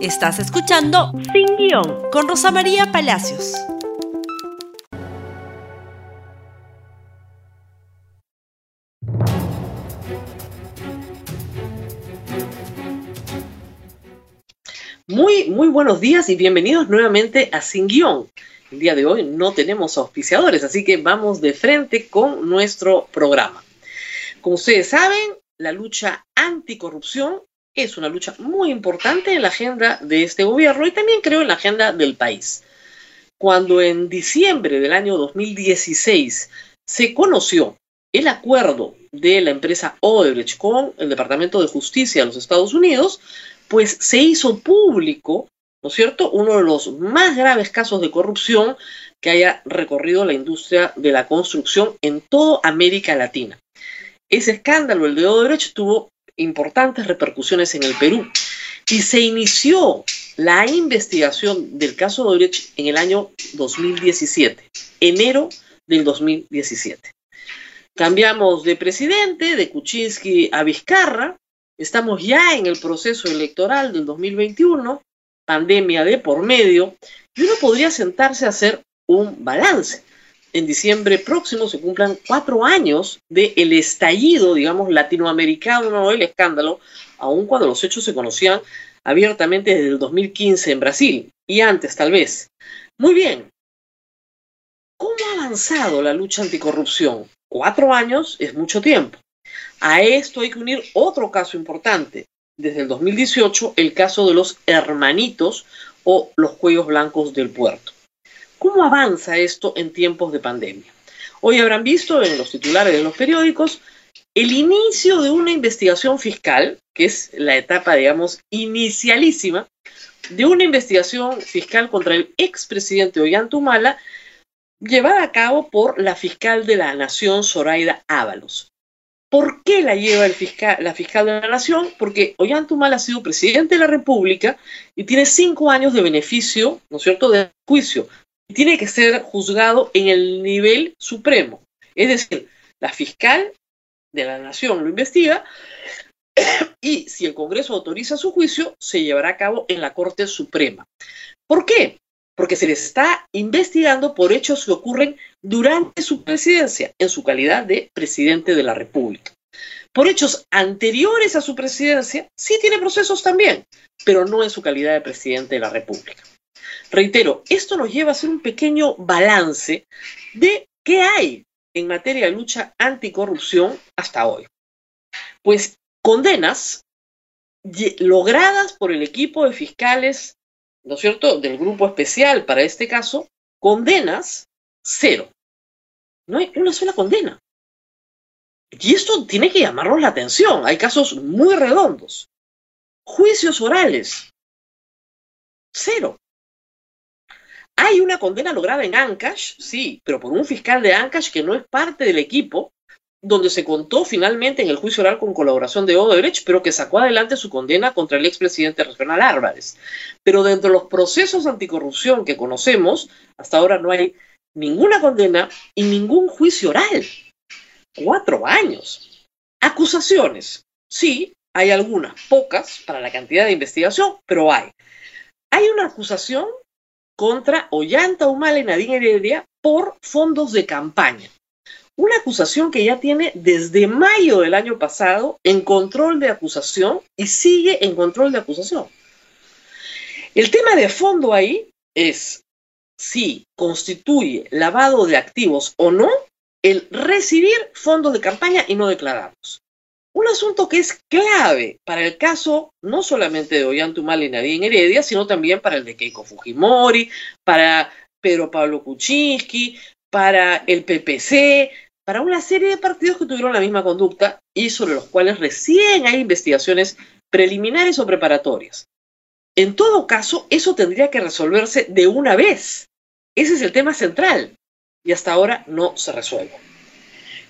Estás escuchando Sin Guión con Rosa María Palacios. Muy, muy buenos días y bienvenidos nuevamente a Sin Guión. El día de hoy no tenemos auspiciadores, así que vamos de frente con nuestro programa. Como ustedes saben, la lucha anticorrupción es una lucha muy importante en la agenda de este gobierno y también creo en la agenda del país. Cuando en diciembre del año 2016 se conoció el acuerdo de la empresa Odebrecht con el Departamento de Justicia de los Estados Unidos, pues se hizo público, ¿no es cierto?, uno de los más graves casos de corrupción que haya recorrido la industria de la construcción en toda América Latina. Ese escándalo, el de Odebrecht, tuvo importantes repercusiones en el Perú. Y se inició la investigación del caso de en el año 2017, enero del 2017. Cambiamos de presidente, de Kuczynski a Vizcarra, estamos ya en el proceso electoral del 2021, pandemia de por medio, y uno podría sentarse a hacer un balance en diciembre próximo se cumplan cuatro años del el estallido, digamos, latinoamericano del escándalo, aun cuando los hechos se conocían abiertamente desde el 2015 en Brasil y antes tal vez. Muy bien, ¿cómo ha avanzado la lucha anticorrupción? Cuatro años es mucho tiempo. A esto hay que unir otro caso importante. Desde el 2018, el caso de los hermanitos o los cuellos blancos del puerto. ¿Cómo avanza esto en tiempos de pandemia? Hoy habrán visto en los titulares de los periódicos el inicio de una investigación fiscal, que es la etapa, digamos, inicialísima, de una investigación fiscal contra el expresidente Ollantumala, llevada a cabo por la fiscal de la Nación, Zoraida Ábalos. ¿Por qué la lleva la fiscal de la Nación? Porque Ollantumala ha sido presidente de la República y tiene cinco años de beneficio, ¿no es cierto?, de juicio tiene que ser juzgado en el nivel supremo. Es decir, la fiscal de la nación lo investiga y si el Congreso autoriza su juicio, se llevará a cabo en la Corte Suprema. ¿Por qué? Porque se le está investigando por hechos que ocurren durante su presidencia, en su calidad de presidente de la República. Por hechos anteriores a su presidencia, sí tiene procesos también, pero no en su calidad de presidente de la República. Reitero, esto nos lleva a hacer un pequeño balance de qué hay en materia de lucha anticorrupción hasta hoy. Pues condenas logradas por el equipo de fiscales, ¿no es cierto?, del grupo especial para este caso, condenas cero. No hay una sola condena. Y esto tiene que llamarnos la atención. Hay casos muy redondos. Juicios orales. Cero. Hay una condena lograda en Ancash, sí, pero por un fiscal de Ancash que no es parte del equipo, donde se contó finalmente en el juicio oral con colaboración de Odebrecht, pero que sacó adelante su condena contra el expresidente regional Álvarez. Pero dentro de los procesos anticorrupción que conocemos, hasta ahora no hay ninguna condena y ningún juicio oral. Cuatro años. Acusaciones. Sí, hay algunas, pocas para la cantidad de investigación, pero hay. Hay una acusación contra Ollanta Humala y Nadine Heredia por fondos de campaña. Una acusación que ya tiene desde mayo del año pasado en control de acusación y sigue en control de acusación. El tema de fondo ahí es si constituye lavado de activos o no el recibir fondos de campaña y no declarados. Un asunto que es clave para el caso no solamente de Ollanta y Nadine Heredia, sino también para el de Keiko Fujimori, para Pedro Pablo Kuczynski, para el PPC, para una serie de partidos que tuvieron la misma conducta y sobre los cuales recién hay investigaciones preliminares o preparatorias. En todo caso, eso tendría que resolverse de una vez. Ese es el tema central y hasta ahora no se resuelve.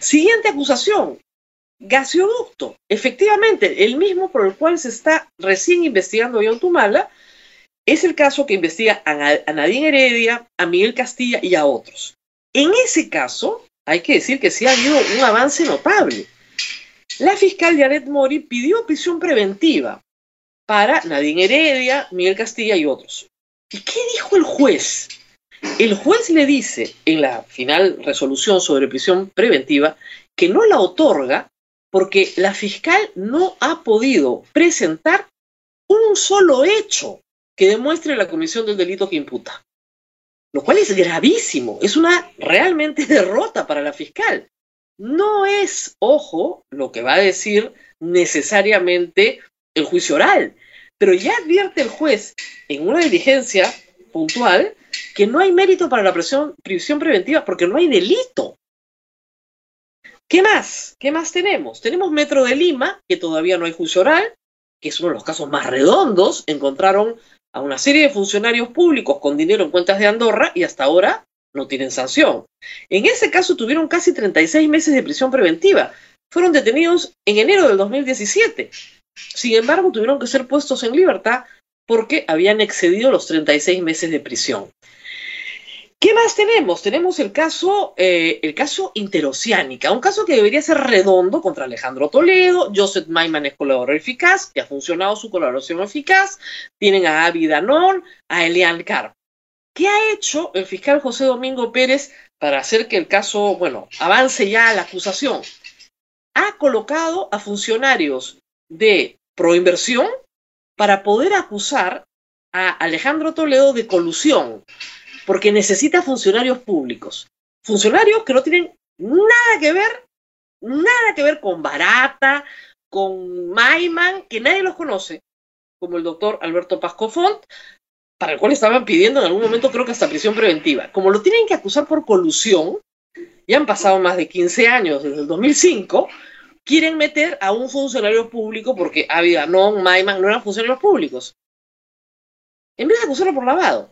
Siguiente acusación, gasoducto, efectivamente, el mismo por el cual se está recién investigando Tumala, es el caso que investiga a Nadine Heredia, a Miguel Castilla y a otros. En ese caso, hay que decir que sí ha habido un avance notable. La fiscal Janet Mori pidió prisión preventiva para Nadine Heredia, Miguel Castilla y otros. ¿Y qué dijo el juez? El juez le dice en la final resolución sobre prisión preventiva que no la otorga porque la fiscal no ha podido presentar un solo hecho que demuestre la comisión del delito que imputa. Lo cual es gravísimo, es una realmente derrota para la fiscal. No es, ojo, lo que va a decir necesariamente el juicio oral, pero ya advierte el juez en una diligencia puntual que no hay mérito para la prisión, prisión preventiva porque no hay delito. ¿Qué más? ¿Qué más tenemos? Tenemos Metro de Lima, que todavía no hay juicio oral, que es uno de los casos más redondos. Encontraron a una serie de funcionarios públicos con dinero en cuentas de Andorra y hasta ahora no tienen sanción. En ese caso tuvieron casi 36 meses de prisión preventiva. Fueron detenidos en enero del 2017. Sin embargo, tuvieron que ser puestos en libertad porque habían excedido los 36 meses de prisión. ¿Qué más tenemos? Tenemos el caso, eh, el caso interoceánica, un caso que debería ser redondo contra Alejandro Toledo. Joseph Maiman es colaborador eficaz, que ha funcionado su colaboración eficaz. Tienen a Avi Danón, a Elian Carp. ¿Qué ha hecho el fiscal José Domingo Pérez para hacer que el caso, bueno, avance ya a la acusación? Ha colocado a funcionarios de proinversión para poder acusar a Alejandro Toledo de colusión porque necesita funcionarios públicos. Funcionarios que no tienen nada que ver, nada que ver con Barata, con Maiman, que nadie los conoce, como el doctor Alberto Pasco Font, para el cual estaban pidiendo en algún momento creo que hasta prisión preventiva. Como lo tienen que acusar por colusión, ya han pasado más de 15 años desde el 2005, quieren meter a un funcionario público porque había no Maiman no eran funcionarios públicos. En vez de acusarlo por lavado.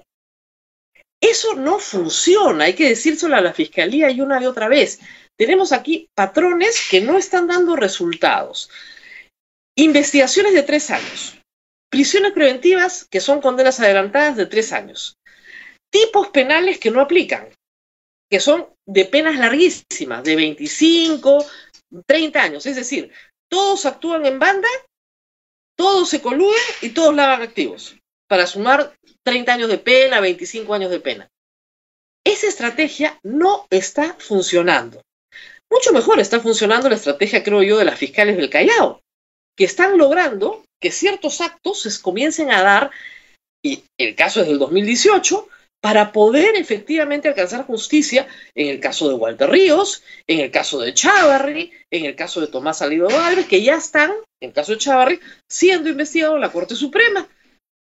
Eso no funciona, hay que decírselo a la fiscalía y una y otra vez. Tenemos aquí patrones que no están dando resultados. Investigaciones de tres años. Prisiones preventivas que son condenas adelantadas de tres años. Tipos penales que no aplican, que son de penas larguísimas, de 25, 30 años. Es decir, todos actúan en banda, todos se coluden y todos lavan activos para sumar 30 años de pena, 25 años de pena. Esa estrategia no está funcionando. Mucho mejor está funcionando la estrategia, creo yo, de las fiscales del Callao, que están logrando que ciertos actos se comiencen a dar, y el caso es del 2018, para poder efectivamente alcanzar justicia en el caso de Walter Ríos, en el caso de Chávarri, en el caso de Tomás Salido Álvarez, que ya están, en el caso de Chávarri, siendo investigados en la Corte Suprema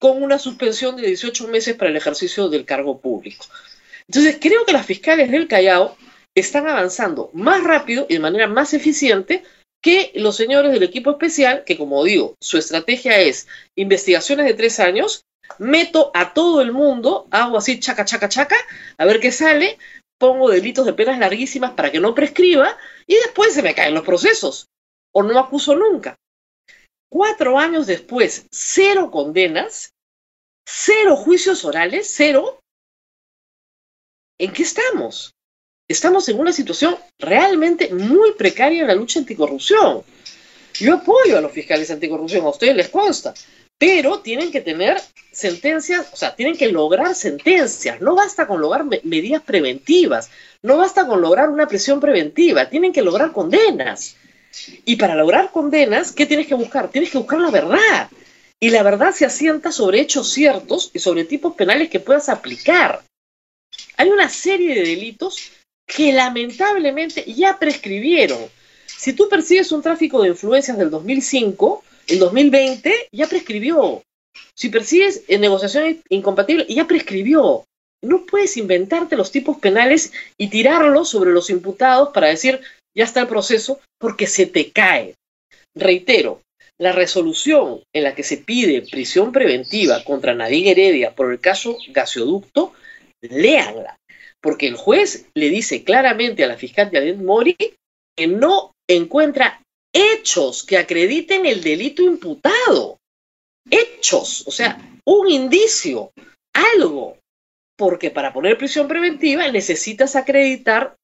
con una suspensión de 18 meses para el ejercicio del cargo público. Entonces, creo que las fiscales del Callao están avanzando más rápido y de manera más eficiente que los señores del equipo especial, que como digo, su estrategia es investigaciones de tres años, meto a todo el mundo, hago así chaca, chaca, chaca, a ver qué sale, pongo delitos de penas larguísimas para que no prescriba y después se me caen los procesos o no acuso nunca. Cuatro años después, cero condenas, cero juicios orales, cero. ¿En qué estamos? Estamos en una situación realmente muy precaria en la lucha anticorrupción. Yo apoyo a los fiscales anticorrupción, a ustedes les consta, pero tienen que tener sentencias, o sea, tienen que lograr sentencias. No basta con lograr medidas preventivas, no basta con lograr una presión preventiva, tienen que lograr condenas. Y para lograr condenas, ¿qué tienes que buscar? Tienes que buscar la verdad. Y la verdad se asienta sobre hechos ciertos y sobre tipos penales que puedas aplicar. Hay una serie de delitos que lamentablemente ya prescribieron. Si tú persigues un tráfico de influencias del 2005, el 2020 ya prescribió. Si persigues en negociaciones incompatibles, ya prescribió. No puedes inventarte los tipos penales y tirarlos sobre los imputados para decir, ya está el proceso porque se te cae. Reitero, la resolución en la que se pide prisión preventiva contra Nadine Heredia por el caso gasoducto, léanla, porque el juez le dice claramente a la fiscal Janet Mori que no encuentra hechos que acrediten el delito imputado. Hechos, o sea, un indicio, algo. Porque para poner prisión preventiva necesitas acreditar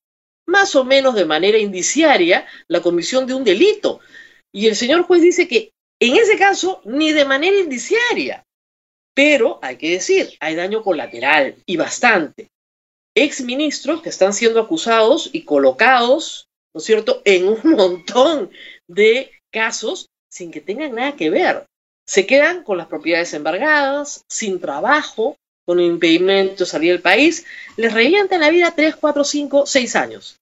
más o menos de manera indiciaria la comisión de un delito. Y el señor juez dice que En ese caso, ni de manera indiciaria. Pero hay que decir, hay daño colateral y bastante. Exministros que están siendo acusados y colocados, ¿no es cierto?, en un montón de casos sin que tengan nada que ver. Se quedan con las propiedades embargadas, sin trabajo, con impedimento salir del país, les revientan la vida 3, 4, 5, 6 años.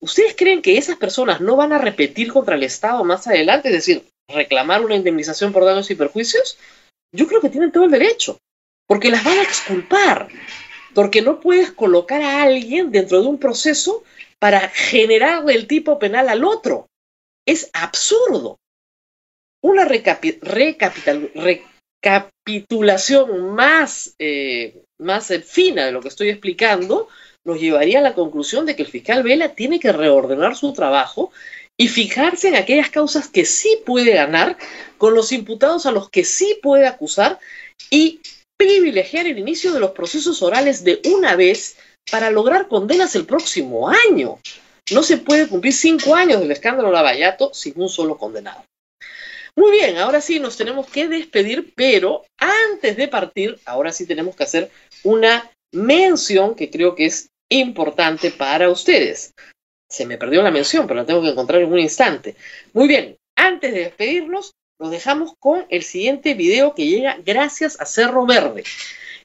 ¿Ustedes creen que esas personas no van a repetir contra el Estado más adelante? Es decir, reclamar una indemnización por daños y perjuicios, yo creo que tienen todo el derecho, porque las van a exculpar, porque no puedes colocar a alguien dentro de un proceso para generar el tipo penal al otro. Es absurdo. Una recapitulación más, eh, más fina de lo que estoy explicando nos llevaría a la conclusión de que el fiscal Vela tiene que reordenar su trabajo y fijarse en aquellas causas que sí puede ganar, con los imputados a los que sí puede acusar y privilegiar el inicio de los procesos orales de una vez para lograr condenas el próximo año. No se puede cumplir cinco años del escándalo Lavallato sin un solo condenado. Muy bien, ahora sí nos tenemos que despedir, pero antes de partir, ahora sí tenemos que hacer una mención que creo que es importante para ustedes. Se me perdió la mención, pero la tengo que encontrar en un instante. Muy bien, antes de despedirnos, nos dejamos con el siguiente video que llega gracias a Cerro Verde.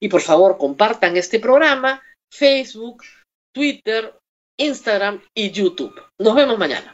Y por favor, compartan este programa, Facebook, Twitter, Instagram y YouTube. Nos vemos mañana.